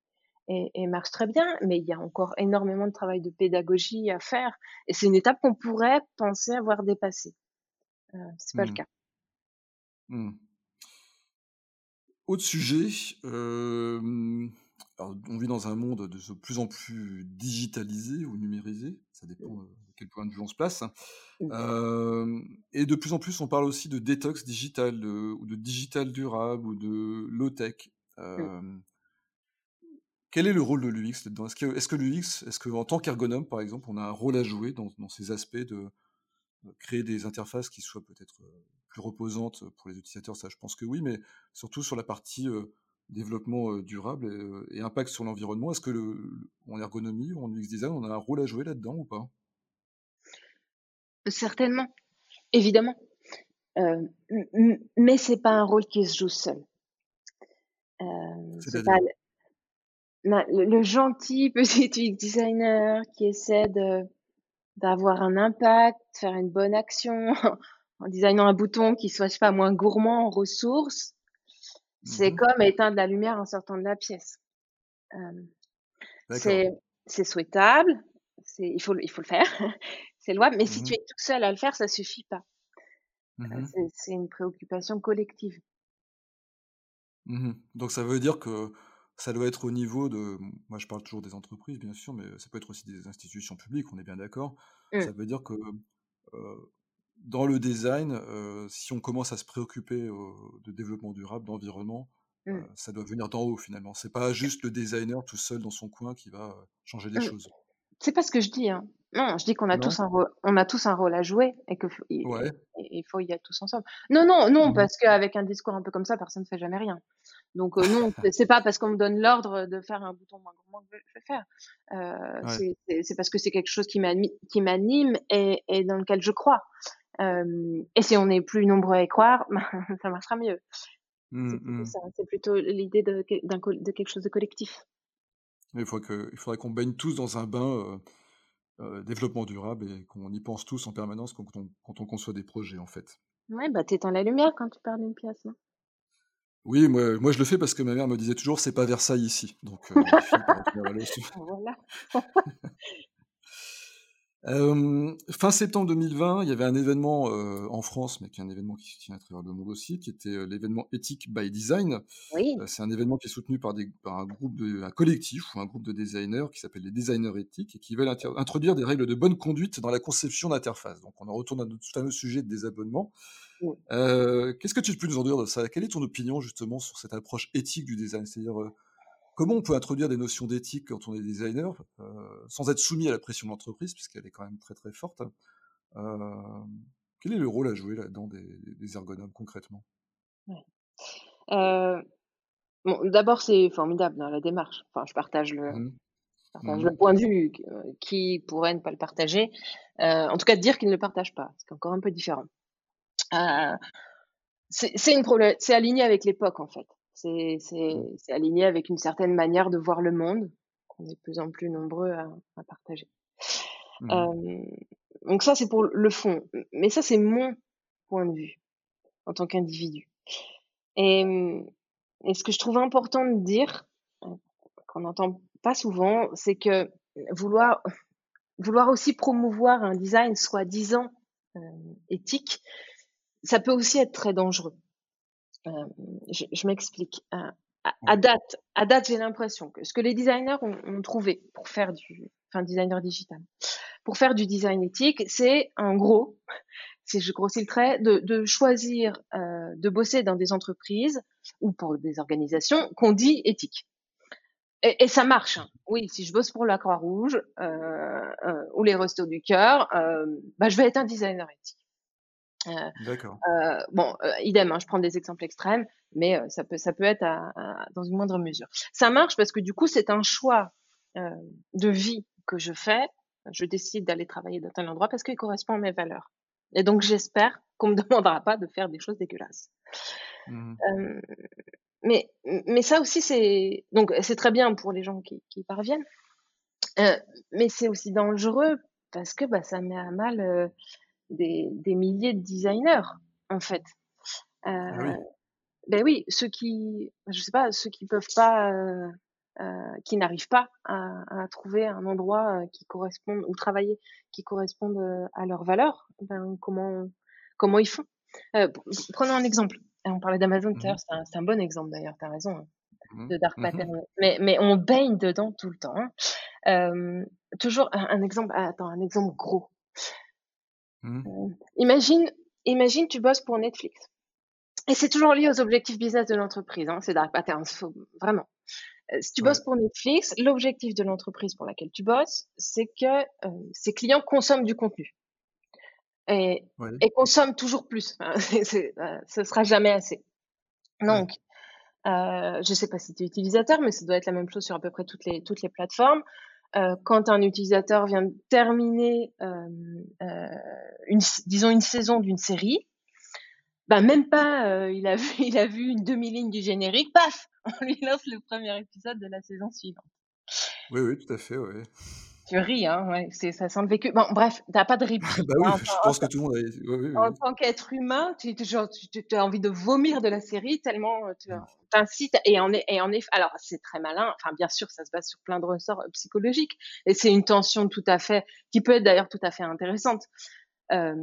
marche très bien, mais il y a encore énormément de travail de pédagogie à faire. Et c'est une étape qu'on pourrait penser avoir dépassée. Euh, c'est pas le cas. Autre sujet, euh, on vit dans un monde de plus en plus digitalisé ou numérisé, ça dépend de quel point de vue on se place. et de plus en plus, on parle aussi de détox digital, ou de digital durable, ou de low-tech. Quel est le rôle de l'UX là-dedans? Est-ce que, est que l'UX, est-ce qu'en tant qu'ergonome, par exemple, on a un rôle à jouer dans, ces aspects de, créer des interfaces qui soient peut-être plus reposantes pour les utilisateurs? Ça, je pense que oui, mais surtout sur la partie développement durable et, impact sur l'environnement. Est-ce que le, en ergonomie ou en UX design, on a un rôle à jouer là-dedans ou pas? Certainement, évidemment. Euh, mais c'est pas un rôle qui se joue seul. c'est pas le, gentil petit UX designer qui essaie de d'avoir un impact, faire une bonne action en designant un bouton qui soit pas moins gourmand en ressources c'est mmh comme éteindre la lumière en sortant de la pièce. c'est souhaitable, il faut, il faut le faire, c'est louable, mais si tu mmh es tout seul à le faire, ça suffit pas. Mmh c'est une préoccupation collective. Donc ça veut dire que ça doit être au niveau de, moi je parle toujours des entreprises bien sûr, mais ça peut être aussi des institutions publiques, on est bien d'accord. Ça veut dire que dans le design, si on commence à se préoccuper de développement durable, d'environnement, mmh. ça doit venir d'en haut finalement. C'est pas juste le designer tout seul dans son coin qui va changer les mmh. choses. C'est pas ce que je dis. Hein. Non, je dis qu'on a tous un rôle, on a tous un rôle à jouer et que il faut y être tous ensemble. Non, non, non, mmh parce qu'avec un discours un peu comme ça, personne ne fait jamais rien. Donc non, c'est pas parce qu'on me donne l'ordre de faire un bouton moins grand que je vais faire. Euh, C'est parce que c'est quelque chose qui m'anime et, et, dans lequel je crois. Euh, et si on est plus nombreux à y croire, ça marchera mieux. Mmh, mmh. c'est plutôt, l'idée de, de, quelque chose de collectif. il, faudrait il faudrait qu'on baigne tous dans un bain euh, euh, développement durable et qu'on y pense tous en permanence quand on, quand on conçoit des projets, en fait. Ouais, bah t'éteins la lumière quand tu parles d'une pièce, non? Oui, moi, moi je le fais parce que ma mère me disait toujours c'est pas Versailles ici. Donc, voilà. fin septembre 2020, il y avait un événement en France, mais qui est un événement qui se tient à travers le monde aussi, qui était l'événement Ethic by Design. c'est un événement qui est soutenu par, des, par un groupe de, un collectif ou un groupe de designers qui s'appelle les designers éthiques et qui veulent introduire des règles de bonne conduite dans la conception d'interface. Donc on en retourne à notre fameux sujet de désabonnement. Qu'est-ce que tu peux nous en dire de ça? Quelle est ton opinion justement sur cette approche éthique du design? C'est-à-dire comment on peut introduire des notions d'éthique quand on est designer euh, sans être soumis à la pression de l'entreprise, puisqu'elle est quand même très très forte euh, Quel est le rôle à jouer là-dedans des, ergonomes concrètement? Euh, bon, D'abord, c'est formidable dans la démarche. Enfin, je partage le, mmh. mmh. le point de vue. Qui pourrait ne pas le partager En tout cas, dire qu'il ne le partage pas, c'est encore un peu différent. c'est aligné avec l'époque en fait. Mmh. C'est aligné avec une certaine manière de voir le monde qu'on est de plus en plus nombreux à, à partager. Mmh. donc ça, c'est pour le fond. Mais ça, c'est mon point de vue en tant qu'individu. Et, et, ce que je trouve important de dire, euh, qu'on n'entend pas souvent, c'est que vouloir, vouloir aussi promouvoir un design soi-disant euh, éthique, ça peut aussi être très dangereux. Euh, je, m'explique. Euh, à, date, à date, j'ai l'impression que ce que les designers ont, trouvé pour faire du, enfin, designer digital, pour faire du design éthique, c'est en gros, si je grossis le trait, de, choisir euh, de bosser dans des entreprises ou pour des organisations qu'on dit éthiques. Et, ça marche. Hein. Oui, si je bosse pour la Croix-Rouge ou les Restos du Cœur, bah, je vais être un designer éthique. Euh, D'accord. Euh, bon, euh, idem, hein, je prends des exemples extrêmes, mais ça peut, ça peut être dans une moindre mesure. Ça marche parce que du coup, c'est un choix de vie que je fais. Je décide d'aller travailler dans tel endroit parce qu'il correspond à mes valeurs. Et donc, j'espère qu'on me demandera pas de faire des choses dégueulasses. Mmh mais, mais ça aussi, c'est donc c'est très bien pour les gens qui, qui y parviennent, mais c'est aussi dangereux parce que bah, ça met à mal des, milliers de designers en fait. Ah oui. Ben oui, ceux qui, je sais pas, ceux qui peuvent pas, qui n'arrivent pas à, à, trouver un endroit qui corresponde ou travailler qui corresponde à leurs valeurs, ben comment comment ils font Prenons un exemple. On parlait d'Amazon tout à l'heure, c'est un, bon exemple d'ailleurs, tu as raison, hein, mmh de dark mmh pattern. Mais, mais on baigne dedans tout le temps. Hein. toujours un, exemple, attends, un exemple gros. Mmh. imagine, imagine, tu bosses pour Netflix. Et c'est toujours lié aux objectifs business de l'entreprise. Hein, c'est dark pattern, vraiment. si tu bosses pour Netflix, l'objectif de l'entreprise pour laquelle tu bosses, c'est que euh, ses clients consomment du contenu et, et consomme toujours plus. Euh, ce sera jamais assez. Donc, euh, je ne sais pas si tu es utilisateur, mais ça doit être la même chose sur à peu près toutes les, toutes les plateformes. Euh, quand un utilisateur vient de terminer, euh, euh une, disons, une saison d'une série, bah même pas, il, a vu, il a vu une demi-ligne du générique, paf, on lui lance le premier épisode de la saison suivante. Oui, oui, tout à fait, oui. Tu ris, hein, ouais, ça sent le vécu. Bon, bref, t'as pas de répit. bah oui, je pense que tout le monde a... En tant qu'être humain, tu, genre, tu, as envie de vomir de la série tellement euh, tu mmh. t'incites. Et en, et en effet, alors c'est très malin. Enfin, bien sûr, ça se base sur plein de ressorts euh, psychologiques. Et c'est une tension tout à fait, qui peut être d'ailleurs tout à fait intéressante. Euh,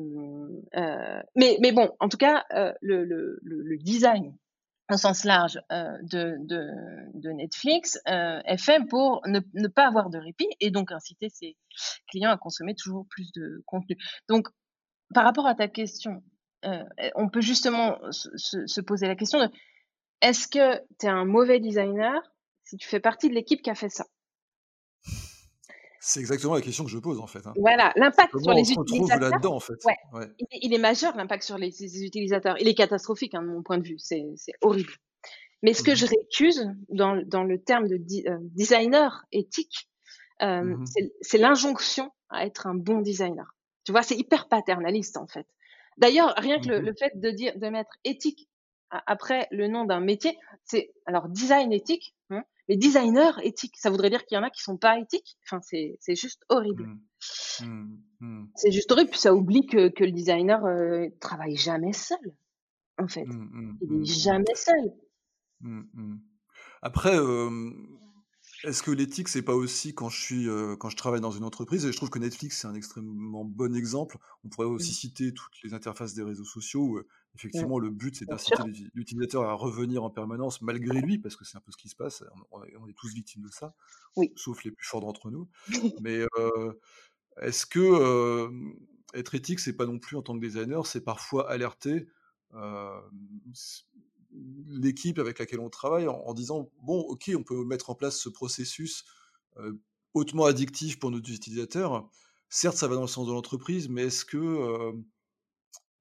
euh, mais, mais bon, en tout cas, euh, le, le, le, design sens large euh, de, Netflix euh, est fait pour ne, ne, pas avoir de répit et donc inciter ses clients à consommer toujours plus de contenu. Donc, par rapport à ta question, euh, on peut justement se, se, poser la question de est-ce que tu es un mauvais designer si tu fais partie de l'équipe qui a fait ça? C'est exactement la question que je pose en fait. Hein. Voilà, l'impact sur les utilisateurs. là-dedans en fait? Ouais. Il, est, majeur l'impact sur les, utilisateurs. Il est catastrophique hein, de mon point de vue. C'est horrible. Mais ce que mmh je récuse dans, dans le terme de euh, designer éthique, euh, mmh c'est l'injonction à être un bon designer. Tu vois, c'est hyper paternaliste en fait. D'ailleurs, rien que le, mmh le, fait de dire de mettre éthique après le nom d'un métier, c'est alors design éthique. Hein, les designers éthiques, ça voudrait dire qu'il y en a qui sont pas éthiques. Enfin, c'est, c'est juste horrible. Mmh. Mmh. Mmh. C'est juste horrible. Puis ça oublie que, que le designer euh, travaille jamais seul. En fait, il est jamais seul. Après, euh, est-ce que l'éthique, c'est pas aussi quand je suis, euh, quand je travaille dans une entreprise? Et je trouve que Netflix, c'est un extrêmement bon exemple. On pourrait aussi mmh. citer toutes les interfaces des réseaux sociaux où, euh, effectivement, le but, c'est d'inciter l'utilisateur à revenir en permanence malgré lui, parce que c'est un peu ce qui se passe. On, est tous victimes de ça, sauf les plus forts d'entre nous. Mais euh, est-ce que être éthique, c'est pas non plus en tant que designer, c'est parfois alerter? L'équipe avec laquelle on travaille en, disant bon, ok, on peut mettre en place ce processus hautement addictif pour nos utilisateurs. Certes, ça va dans le sens de l'entreprise, mais est-ce que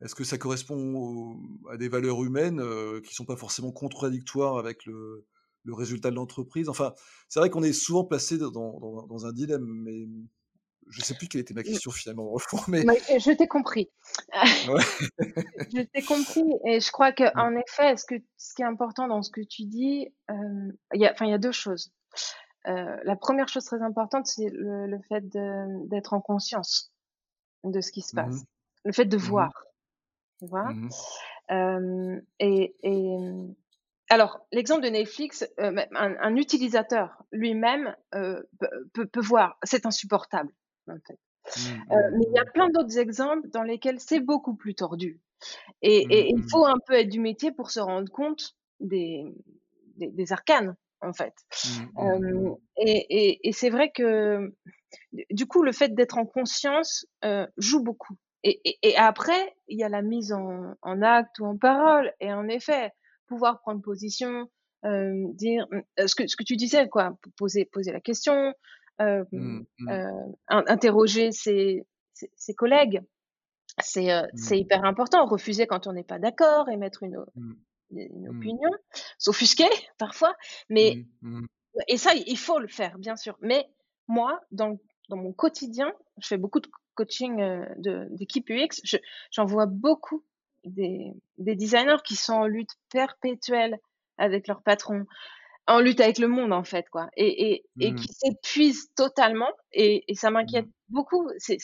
est-ce que ça correspond à des valeurs humaines qui sont pas forcément contradictoires avec le, le résultat de l'entreprise? Enfin, c'est vrai qu'on est souvent placé dans, dans, dans, un dilemme, mais je ne sais plus quelle était ma question finalement. Mais... Je t'ai compris. je t'ai compris et je crois que en effet, ce, que, ce qui est important dans ce que tu dis, euh, il y, a, deux choses. Euh, la première chose très importante, c'est le, le, fait d'être en conscience de ce qui se passe, mmh le fait de mmh voir. Tu vois? Mmh euh, et, et, alors, l'exemple de Netflix, euh, un, un, utilisateur lui-même euh, peut, peut, voir, c'est insupportable. En fait. Mmh, euh, mais il y a plein d'autres exemples dans lesquels c'est beaucoup plus tordu. Et, et, il faut un peu être du métier pour se rendre compte des, des, des arcanes, en fait. Euh, et, et c'est vrai que, du coup, le fait d'être en conscience euh, joue beaucoup. Et, après, il y a la mise en, en, acte ou en parole. Et en effet, pouvoir prendre position, dire ce que, ce que tu disais, quoi, poser, poser la question, euh, mmh, mmh. Euh, interroger ses, ses, collègues. C'est euh, c'est mmh. hyper important. Refuser quand on n'est pas d'accord, émettre une, une opinion, s'offusquer parfois. Mais et ça, il faut le faire, bien sûr. Mais moi, dans, dans mon quotidien, je fais beaucoup de coaching d'équipe UX. J'en vois beaucoup des, des designers qui sont en lutte perpétuelle avec leur patron, en lutte avec le monde en fait quoi et, et, et mmh. qui s'épuise totalement et, et ça m'inquiète mmh. beaucoup c'est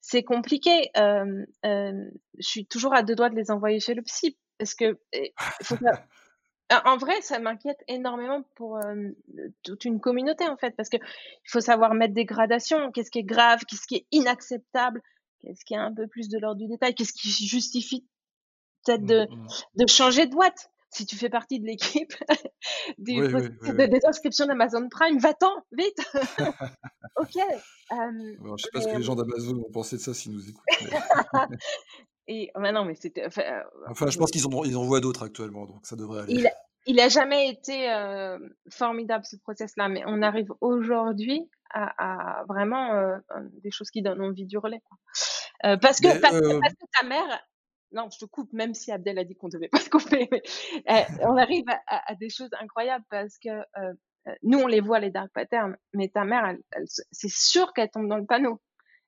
c'est compliqué. Euh, je suis toujours à deux doigts de les envoyer chez le psy parce que en vrai, ça m'inquiète énormément pour toute une communauté en fait, parce que il faut savoir mettre des gradations. Qu'est-ce qui est grave, qu'est-ce qui est inacceptable, qu'est-ce qui est un peu plus de l'ordre du détail, qu'est-ce qui justifie peut-être de, mmh, mmh. de changer de boîte? Si tu fais partie de l'équipe des, inscriptions d'Amazon Prime, va-t'en, vite Ok. Euh, je sais pas ce que les gens d'Amazon vont penser de ça s'ils nous écoutent. et bah non, mais c'était. Enfin, je pense qu'ils en, ils en voient d'autres actuellement, donc ça devrait aller. Il a, jamais été formidable ce process-là, mais on arrive aujourd'hui à, vraiment des choses qui donnent envie d'hurler. parce, que, parce, que ta mère non, je te coupe, même si Abdel a dit qu'on ne devait pas se couper. Eh, on arrive à, des choses incroyables parce que euh, euh, nous, on les voit, les dark patterns, mais ta mère, c'est sûr qu'elle tombe dans le panneau.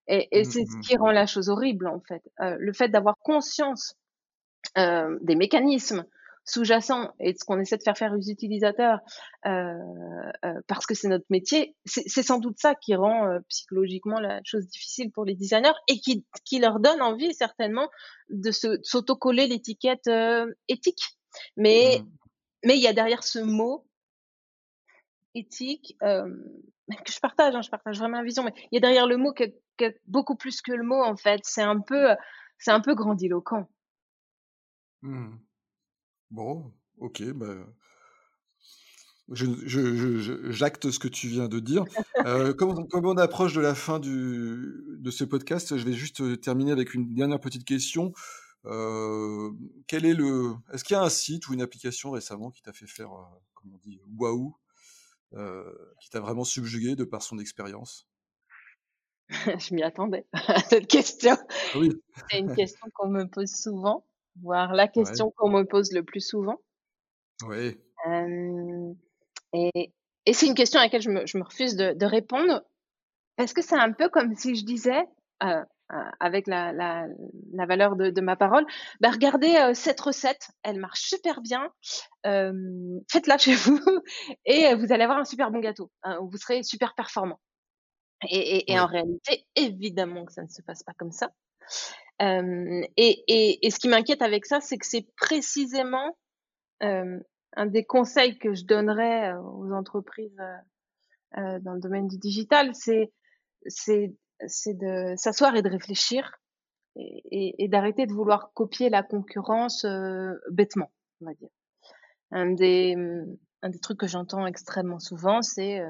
Et, et mmh, c'est ce mmh. qui rend la chose horrible, en fait. Euh, le fait d'avoir conscience des mécanismes sous-jacent et de ce qu'on essaie de faire faire aux utilisateurs euh, euh, parce que c'est notre métier, c'est sans doute ça qui rend euh, psychologiquement la chose difficile pour les designers et qui, qui leur donne envie certainement de s'autocoller l'étiquette éthique. Mais mmh. mais il y a derrière ce mot éthique que je partage, hein, je partage vraiment la vision, mais il y a derrière le mot que, que beaucoup plus que le mot en fait. C'est un peu c'est un peu grandiloquent. Mmh. Bon, ok, bah, j'acte ce que tu viens de dire. Euh, comme, on, approche de la fin de ce podcast, je vais juste euh, terminer avec une dernière petite question. Euh, quel est le, est-ce qu'il y a un site ou une application récemment qui t'a fait faire, comme on dit, waouh, qui t'a vraiment subjugué de par son expérience? Je m'y attendais à cette question. Ah C'est une question qu'on me pose souvent voire la question qu'on me pose le plus souvent. Oui. et, et c'est une question à laquelle je me, je me refuse de, de, répondre parce que c'est un peu comme si je disais, euh, euh avec la, la, la, valeur de, de ma parole, bah regardez cette recette, elle marche super bien, faites-la chez vous et vous allez avoir un super bon gâteau, hein, vous serez super performant. Et, et, et en réalité, évidemment que ça ne se passe pas comme ça. Euh, et, et, et, ce qui m'inquiète avec ça, c'est que c'est précisément euh, un des conseils que je donnerais euh, aux entreprises euh, dans le domaine du digital, c'est c'est c'est de s'asseoir et de réfléchir et, et d'arrêter de vouloir copier la concurrence bêtement, on va dire. Un des un des trucs que j'entends extrêmement souvent, c'est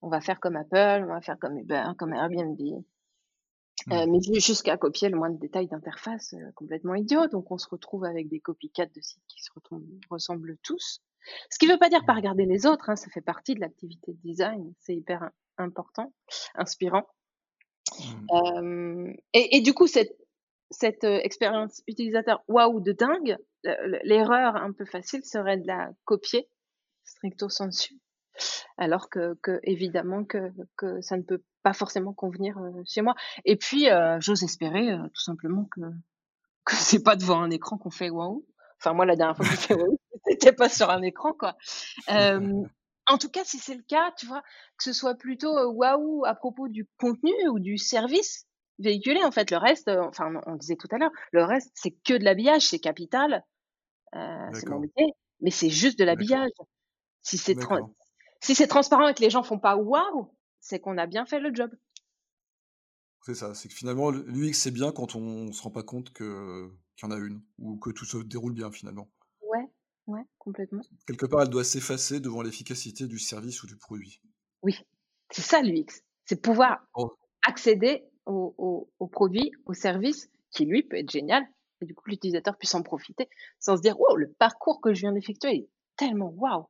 on va faire comme Apple, on va faire comme Uber, comme Airbnb. Euh, mais jusqu'à copier le moins de détails d'interface euh, complètement idiot. Donc on se retrouve avec des copycats de sites qui se ressemblent tous. Ce qui ne veut pas dire pas regarder les autres, hein, ça fait partie de l'activité de design, c'est hyper important, inspirant. Mmh. Euh, et, et, du coup, cette, cette expérience utilisateur waouh de dingue, l'erreur un peu facile serait de la copier stricto sensu alors que, que évidemment que, que ça ne peut pas forcément convenir euh, chez moi. Et puis, euh, j'ose espérer euh, tout simplement que, que c'est pas devant un écran qu'on fait waouh. Enfin, moi, la dernière fois que j'ai fait waouh, c'était pas sur un écran, quoi. en tout cas, si c'est le cas, tu vois, que ce soit plutôt waouh à propos du contenu ou du service véhiculé, en fait, le reste, enfin, on disait tout à l'heure, le reste, c'est que de l'habillage, c'est capital, c'est mon métier, mais c'est juste de l'habillage. Si c'est si c'est transparent et que les gens font pas waouh, c'est qu'on a bien fait le job. C'est ça, c'est que finalement l'UX c'est bien quand on se rend pas compte qu'il y en a une ou que tout se déroule bien finalement. Ouais, ouais, complètement. Quelque part, elle doit s'effacer devant l'efficacité du service ou du produit. Oui, c'est ça l'UX, c'est pouvoir oh. accéder au, au, produit, au service qui lui peut être génial et du coup l'utilisateur puisse en profiter sans se dire oh le parcours que je viens d'effectuer est tellement waouh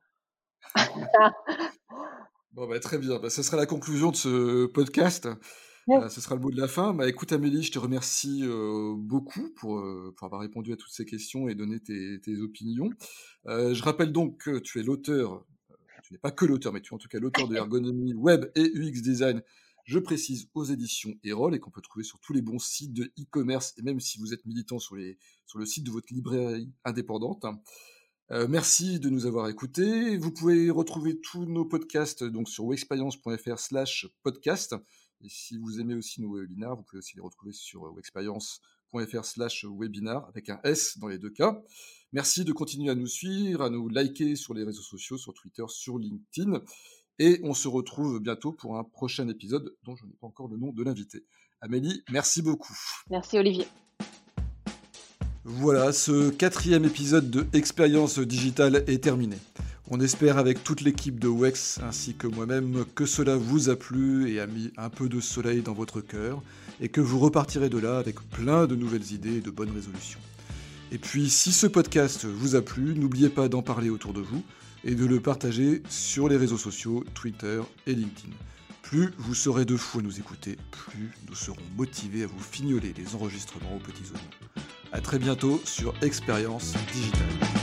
bon, bah, très bien. Bah, ce sera la conclusion de ce podcast. Euh, ce sera le mot de la fin. Bah, écoute, Amélie, je te remercie euh, beaucoup pour, euh, pour, avoir répondu à toutes ces questions et donné tes, tes opinions. je rappelle donc que tu es l'auteur, tu n'es pas que l'auteur, mais tu es en tout cas l'auteur de Ergonomie Web et UX Design. Je précise aux éditions Erol et qu'on peut trouver sur tous les bons sites de e-commerce et même si vous êtes militant sur, les, sur le site de votre librairie indépendante. Euh, merci de nous avoir écoutés. Vous pouvez retrouver tous nos podcasts donc sur wexperience.fr slash podcast. Et si vous aimez aussi nos webinars, vous pouvez aussi les retrouver sur expérience.fr slash webinar avec un S dans les deux cas. Merci de continuer à nous suivre, à nous liker sur les réseaux sociaux, sur Twitter, sur LinkedIn. Et on se retrouve bientôt pour un prochain épisode dont je n'ai pas encore le nom de l'invité. Amélie, merci beaucoup. Merci Olivier. Voilà, ce quatrième épisode de Expérience Digitale est terminé. On espère avec toute l'équipe de WEX ainsi que moi-même que cela vous a plu et a mis un peu de soleil dans votre cœur et que vous repartirez de là avec plein de nouvelles idées et de bonnes résolutions. Et puis si ce podcast vous a plu, n'oubliez pas d'en parler autour de vous et de le partager sur les réseaux sociaux, Twitter et LinkedIn. Plus vous serez de fou à nous écouter, plus nous serons motivés à vous fignoler les enregistrements aux petits oignons. A très bientôt sur Expérience Digitale.